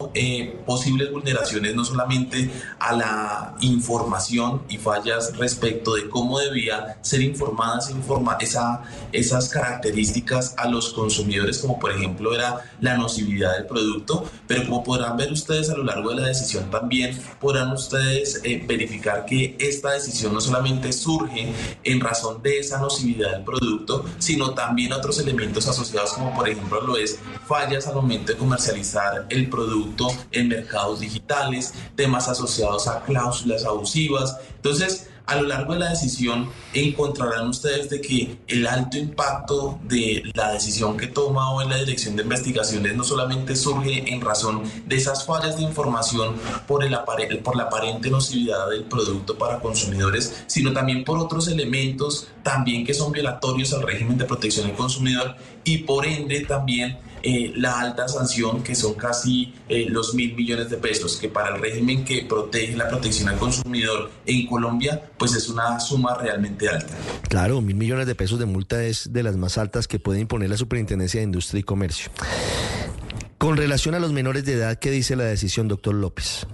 posibles vulneraciones no solamente a la información y fallas respecto de cómo debía ser informada informa esa, esas características a los consumidores, como por ejemplo era la nocividad del producto, pero como podrán ver ustedes a lo largo de la decisión también podrán ustedes eh, verificar que esta decisión no solamente surge en razón de esa nocividad del producto, sino también otros elementos asociados como por ejemplo lo es fallas al momento de comercializar el producto en mercados digitales, temas asociados a cláusulas abusivas. Entonces, a lo largo de la decisión encontrarán ustedes de que el alto impacto de la decisión que toma hoy la Dirección de Investigaciones no solamente surge en razón de esas fallas de información por, el por la aparente nocividad del producto para consumidores, sino también por otros elementos también que son violatorios al régimen de protección del consumidor y por ende también eh, la alta sanción, que son casi eh, los mil millones de pesos, que para el régimen que protege la protección al consumidor en Colombia, pues es una suma realmente alta. Claro, mil millones de pesos de multa es de las más altas que puede imponer la Superintendencia de Industria y Comercio. Con relación a los menores de edad, ¿qué dice la decisión, doctor López?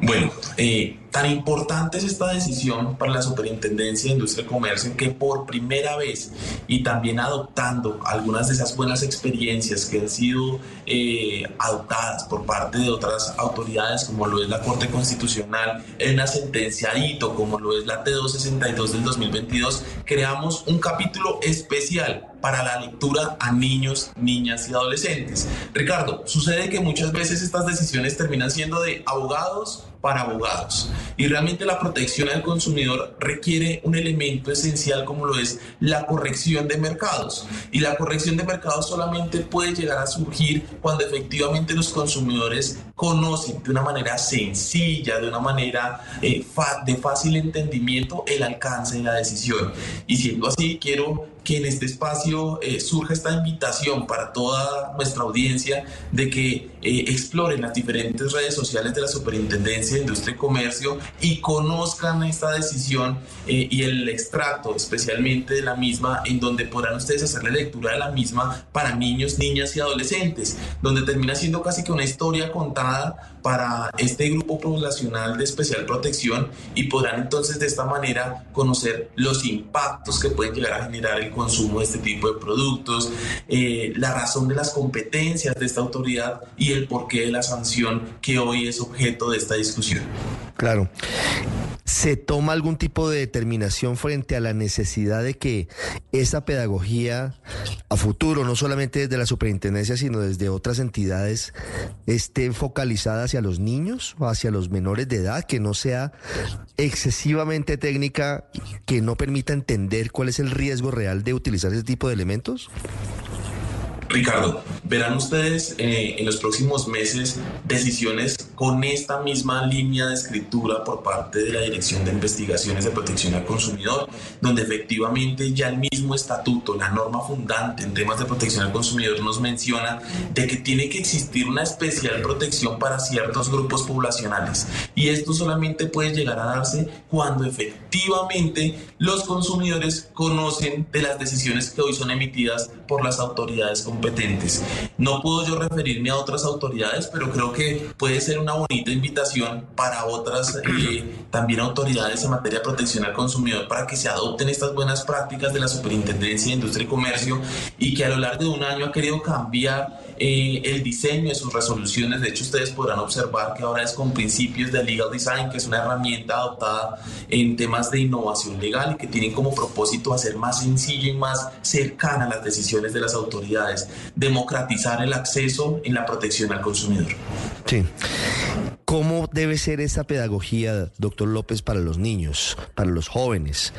Bueno, eh, tan importante es esta decisión para la Superintendencia de Industria y Comercio que por primera vez y también adoptando algunas de esas buenas experiencias que han sido eh, adoptadas por parte de otras autoridades como lo es la Corte Constitucional en una sentencia hito como lo es la T262 del 2022, creamos un capítulo especial para la lectura a niños, niñas y adolescentes. Ricardo, sucede que muchas veces estas decisiones terminan siendo de abogados para abogados. Y realmente la protección al consumidor requiere un elemento esencial como lo es la corrección de mercados. Y la corrección de mercados solamente puede llegar a surgir cuando efectivamente los consumidores conocen de una manera sencilla, de una manera eh, de fácil entendimiento el alcance de la decisión. Y siendo así, quiero que en este espacio eh, surja esta invitación para toda nuestra audiencia de que eh, exploren las diferentes redes sociales de la Superintendencia de Industria y Comercio y conozcan esta decisión eh, y el extracto especialmente de la misma en donde podrán ustedes hacer la lectura de la misma para niños, niñas y adolescentes, donde termina siendo casi que una historia contada para este grupo poblacional de especial protección y podrán entonces de esta manera conocer los impactos que pueden llegar a generar el consumo de este tipo de productos, eh, la razón de las competencias de esta autoridad y el porqué de la sanción que hoy es objeto de esta discusión. Claro. ¿Se toma algún tipo de determinación frente a la necesidad de que esa pedagogía a futuro, no solamente desde la superintendencia, sino desde otras entidades, esté focalizada hacia los niños o hacia los menores de edad, que no sea excesivamente técnica, que no permita entender cuál es el riesgo real de utilizar ese tipo de elementos? Ricardo, verán ustedes eh, en los próximos meses decisiones con esta misma línea de escritura por parte de la Dirección de Investigaciones de Protección al Consumidor, donde efectivamente ya el mismo estatuto, la norma fundante en temas de protección al consumidor nos menciona de que tiene que existir una especial protección para ciertos grupos poblacionales. Y esto solamente puede llegar a darse cuando efectivamente los consumidores conocen de las decisiones que hoy son emitidas por las autoridades como No puedo yo referirme a otras autoridades, pero creo que puede ser una bonita invitación para otras eh, también autoridades en materia de protección al consumidor para que se adopten estas buenas prácticas de la Superintendencia de Industria y Comercio y que a lo largo de un año ha querido cambiar eh, el diseño de sus resoluciones. De hecho, ustedes podrán observar que ahora es con principios de legal design, que es una herramienta adoptada en temas de innovación legal y que tienen como propósito hacer más sencillo y más cercana las decisiones de las autoridades, democratizar el acceso en la protección al consumidor. Sí. ¿Cómo debe ser esa pedagogía, doctor López, para los niños, para los jóvenes?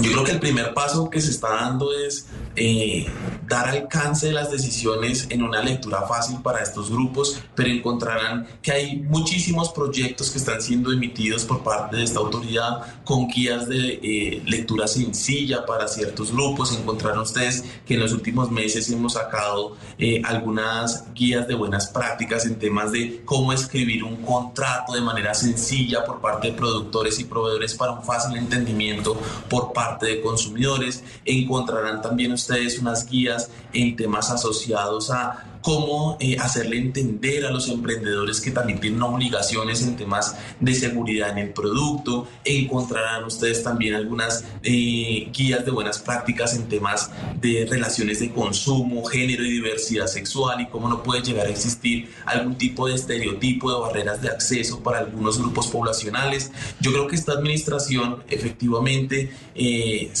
Yo creo que el primer paso que se está dando es eh, dar alcance de las decisiones en una lectura fácil para estos grupos, pero encontrarán que hay muchísimos proyectos que están siendo emitidos por parte de esta autoridad con guías de eh, lectura sencilla para ciertos grupos. Encontrarán ustedes que en los últimos meses hemos sacado eh, algunas guías de buenas prácticas en temas de cómo escribir un contrato de manera sencilla por parte de productores y proveedores para un fácil entendimiento por parte de consumidores. Encontrarán también ustedes ustedes unas guías en temas asociados a cómo eh, hacerle entender a los emprendedores que también tienen obligaciones en temas de seguridad en el producto. Encontrarán ustedes también algunas eh, guías de buenas prácticas en temas de relaciones de consumo, género y diversidad sexual y cómo no puede llegar a existir algún tipo de estereotipo de barreras de acceso para algunos grupos poblacionales. Yo creo que esta administración efectivamente eh,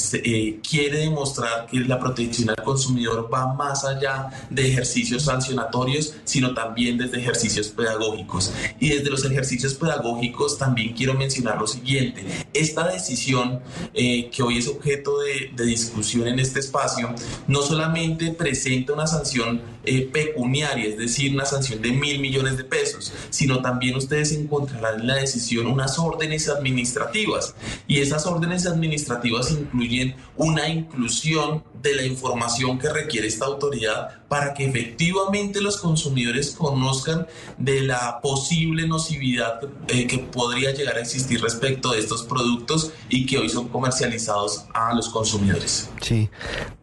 quiere demostrar que la protección al consumidor va más allá de ejercicios sancionatorios, sino también desde ejercicios pedagógicos. Y desde los ejercicios pedagógicos también quiero mencionar lo siguiente. Esta decisión eh, que hoy es objeto de, discusión en este espacio, no solamente presenta una sanción eh, pecuniaria, es decir, una sanción de mil millones de pesos, sino también ustedes encontrarán en la decisión unas órdenes administrativas. Y esas órdenes administrativas incluyen una inclusión de la información que requiere esta autoridad para que efectivamente los consumidores conozcan de la posible nocividad eh, que podría llegar a existir respecto de estos productos y que hoy son comercializados a los consumidores. Sí,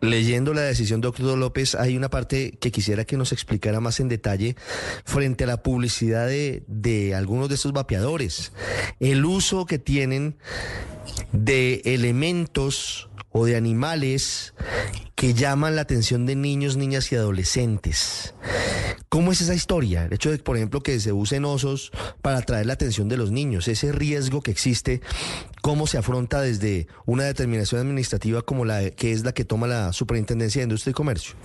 leyendo la decisión, doctor López, hay una parte que quisiera que nos explicara más en detalle frente a la publicidad de, de algunos de estos vapeadores, el uso que tienen de elementos o de animales que llaman la atención de niños, niñas y adolescentes. ¿Cómo es esa historia? El hecho de, por ejemplo, que se usen osos para atraer la atención de los niños, ese riesgo que existe, ¿cómo se afronta desde una determinación administrativa como la que es la que toma la Superintendencia de Industria y Comercio?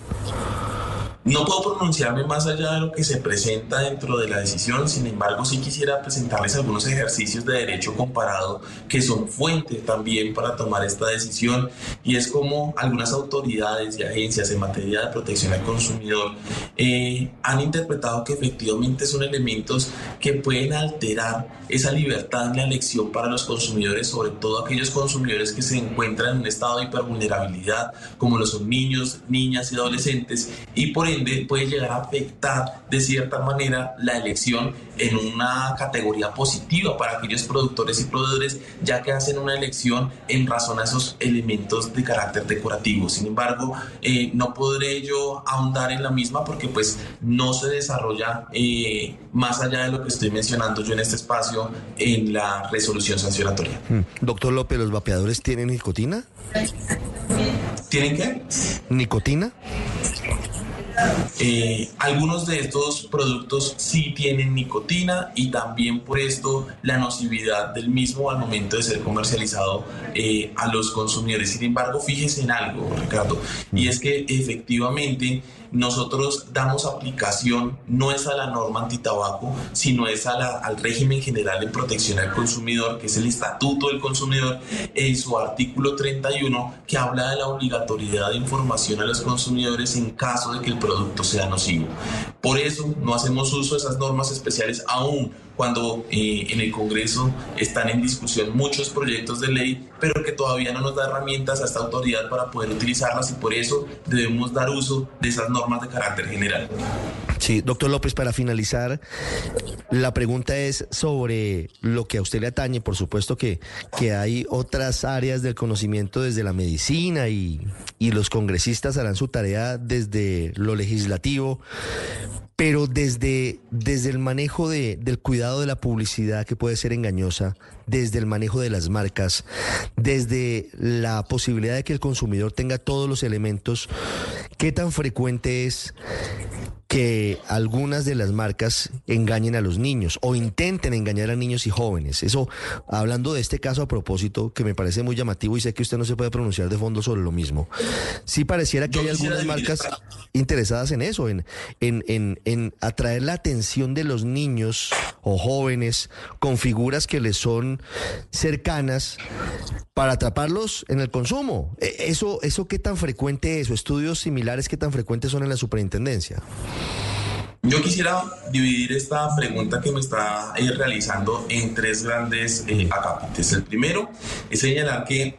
No puedo pronunciarme más allá de lo que se presenta dentro de la decisión, sin embargo sí quisiera presentarles algunos ejercicios de derecho comparado que son fuente también para tomar esta decisión y es como algunas autoridades y agencias en materia de protección al consumidor eh, han interpretado que efectivamente son elementos que pueden alterar esa libertad en la elección para los consumidores, sobre todo aquellos consumidores que se encuentran en un estado de hipervulnerabilidad, como lo son niños, niñas y adolescentes, y por puede llegar a afectar de cierta manera la elección en una categoría positiva para aquellos productores y proveedores, ya que hacen una elección en razón a esos elementos de carácter decorativo. Sin embargo, eh, no podré yo ahondar en la misma porque pues no se desarrolla eh, más allá de lo que estoy mencionando yo en este espacio en la resolución sancionatoria. Hmm. Doctor López, ¿los vapeadores tienen nicotina? ¿Tienen qué? ¿Nicotina? Eh, algunos de estos productos sí tienen nicotina y también por esto la nocividad del mismo al momento de ser comercializado eh, a los consumidores. Sin embargo, fíjese en algo, Ricardo, y es que efectivamente nosotros damos aplicación no es a la norma antitabaco, sino es a la, al régimen general de protección al consumidor, que es el Estatuto del Consumidor, en su artículo 31, que habla de la obligatoriedad de información a los consumidores en caso de que el producto sea nocivo. Por eso no hacemos uso de esas normas especiales aún cuando eh, en el Congreso están en discusión muchos proyectos de ley, pero que todavía no nos da herramientas a esta autoridad para poder utilizarlas y por eso debemos dar uso de esas normas de carácter general. Sí, doctor López, para finalizar, la pregunta es sobre lo que a usted le atañe. Por supuesto que, que hay otras áreas del conocimiento desde la medicina y, y los congresistas harán su tarea desde lo legislativo, pero desde, desde el manejo de, del cuidado de la publicidad que puede ser engañosa, desde el manejo de las marcas, desde la posibilidad de que el consumidor tenga todos los elementos, ¿qué tan frecuente es que algunas de las marcas engañen a los niños o intenten engañar a niños y jóvenes. Eso, hablando de este caso a propósito, que me parece muy llamativo y sé que usted no se puede pronunciar de fondo sobre lo mismo, sí pareciera que hay algunas marcas interesadas en eso, en, en, en, en atraer la atención de los niños o jóvenes con figuras que les son cercanas para atraparlos en el consumo. E, Eso, eso qué tan frecuente es, o estudios similares qué tan frecuentes son en la superintendencia. Yo quisiera dividir esta pregunta que me está eh, realizando en tres grandes eh. El primero es señalar que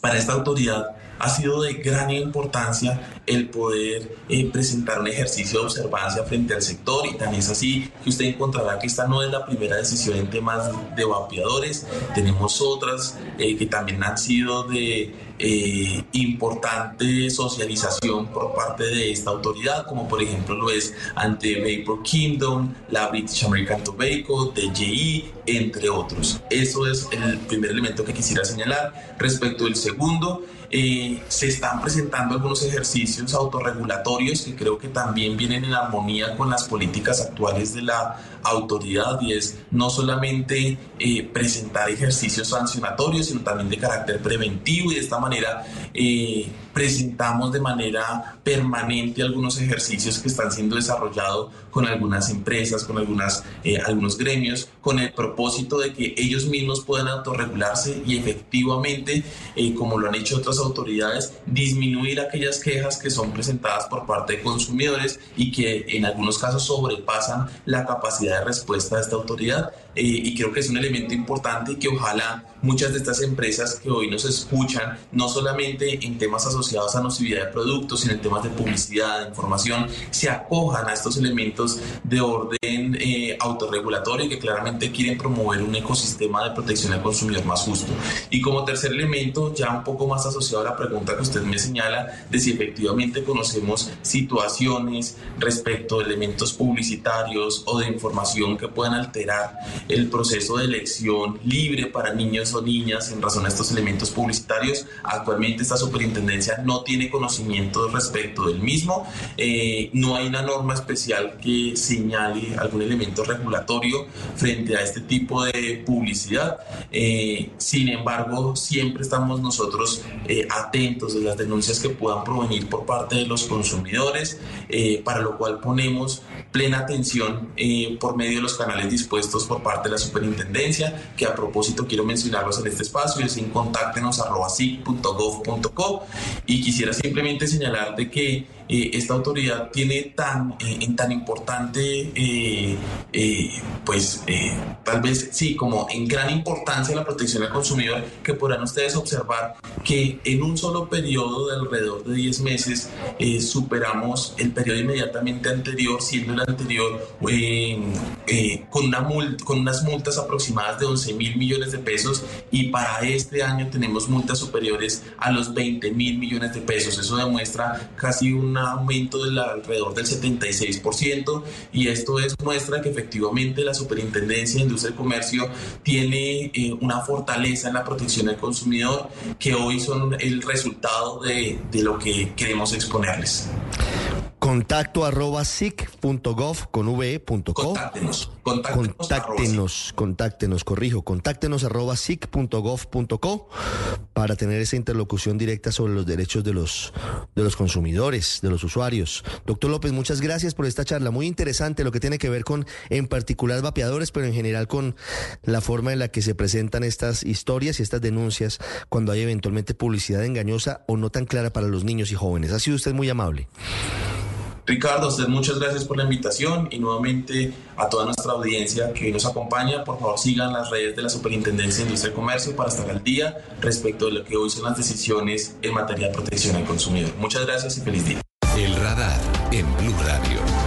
para esta autoridad ha sido de gran importancia el poder eh, presentar un ejercicio de observancia frente al sector y tan es así que usted encontrará que esta no es la primera decisión en temas de vapeadores, tenemos otras eh, que también han sido de eh, importante socialización por parte de esta autoridad, como por ejemplo lo es ante Vapor Kingdom, la British American Tobacco, DJI, entre otros. Eso es el primer elemento que quisiera señalar. Respecto del segundo, eh, se están presentando algunos ejercicios autorregulatorios que creo que también vienen en armonía con las políticas actuales de la autoridad y es no solamente eh, presentar ejercicios sancionatorios, sino también de carácter preventivo y de esta manera eh, presentamos de manera permanente algunos ejercicios que están siendo desarrollados con algunas empresas, con algunas, eh, algunos gremios, con el propósito de que ellos mismos puedan autorregularse y efectivamente, como lo han hecho otras autoridades, disminuir aquellas quejas que son presentadas por parte de consumidores y que en algunos casos sobrepasan la capacidad respuesta de esta autoridad. Eh, y creo que es un elemento importante y que ojalá muchas de estas empresas que hoy nos escuchan, no solamente en temas asociados a nocividad de productos, sino en temas de publicidad, de información, se acojan a estos elementos de orden eh, autorregulatorio y que claramente quieren promover un ecosistema de protección al consumidor más justo. Y como tercer elemento, ya un poco más asociado a la pregunta que usted me señala de si efectivamente conocemos situaciones respecto de elementos publicitarios o de información que puedan alterar el proceso de elección libre para niños o niñas en razón a estos elementos publicitarios. Actualmente esta superintendencia no tiene conocimiento respecto del mismo. Eh, no hay una norma especial que señale algún elemento regulatorio frente a este tipo de publicidad. Eh, sin embargo, siempre estamos nosotros eh, atentos de las denuncias que puedan provenir por parte de los consumidores, para lo cual ponemos plena atención por medio de los canales dispuestos por parte de la superintendencia, que a propósito quiero mencionarlos en este espacio, es en contáctenos y quisiera simplemente señalar de que eh, esta autoridad tiene tan, eh, en tan importante, eh, pues tal vez sí, como en gran importancia la protección al consumidor, que podrán ustedes observar que en un solo periodo de alrededor de 10 meses superamos el periodo inmediatamente anterior, siendo el anterior con, una multa, con unas multas aproximadas de 11 mil millones de pesos y para este año tenemos multas superiores a los 20 mil millones de pesos. Eso demuestra casi un aumento del alrededor del 76% y esto es muestra que efectivamente la Superintendencia de Industria y Comercio tiene eh, una fortaleza en la protección del consumidor que hoy son el resultado de, de lo que queremos exponerles. Contacto arroba sic.gov con v.co. Contáctenos. Contáctenos, contáctenos, contáctenos, corrijo, contáctenos arroba sic.gov.co para tener esa interlocución directa sobre los derechos de los, de los consumidores, de los usuarios. Doctor López, muchas gracias por esta charla. Muy interesante lo que tiene que ver con, en particular, vapeadores, pero en general con la forma en la que se presentan estas historias y estas denuncias cuando hay eventualmente publicidad engañosa o no tan clara para los niños y jóvenes. Ha sido usted muy amable. Ricardo, usted muchas gracias por la invitación y nuevamente a toda nuestra audiencia que hoy nos acompaña, por favor sigan las redes de la Superintendencia de Industria y Comercio para estar al día respecto de lo que hoy son las decisiones en materia de protección al consumidor. Muchas gracias y feliz día. El radar en Blue Radio.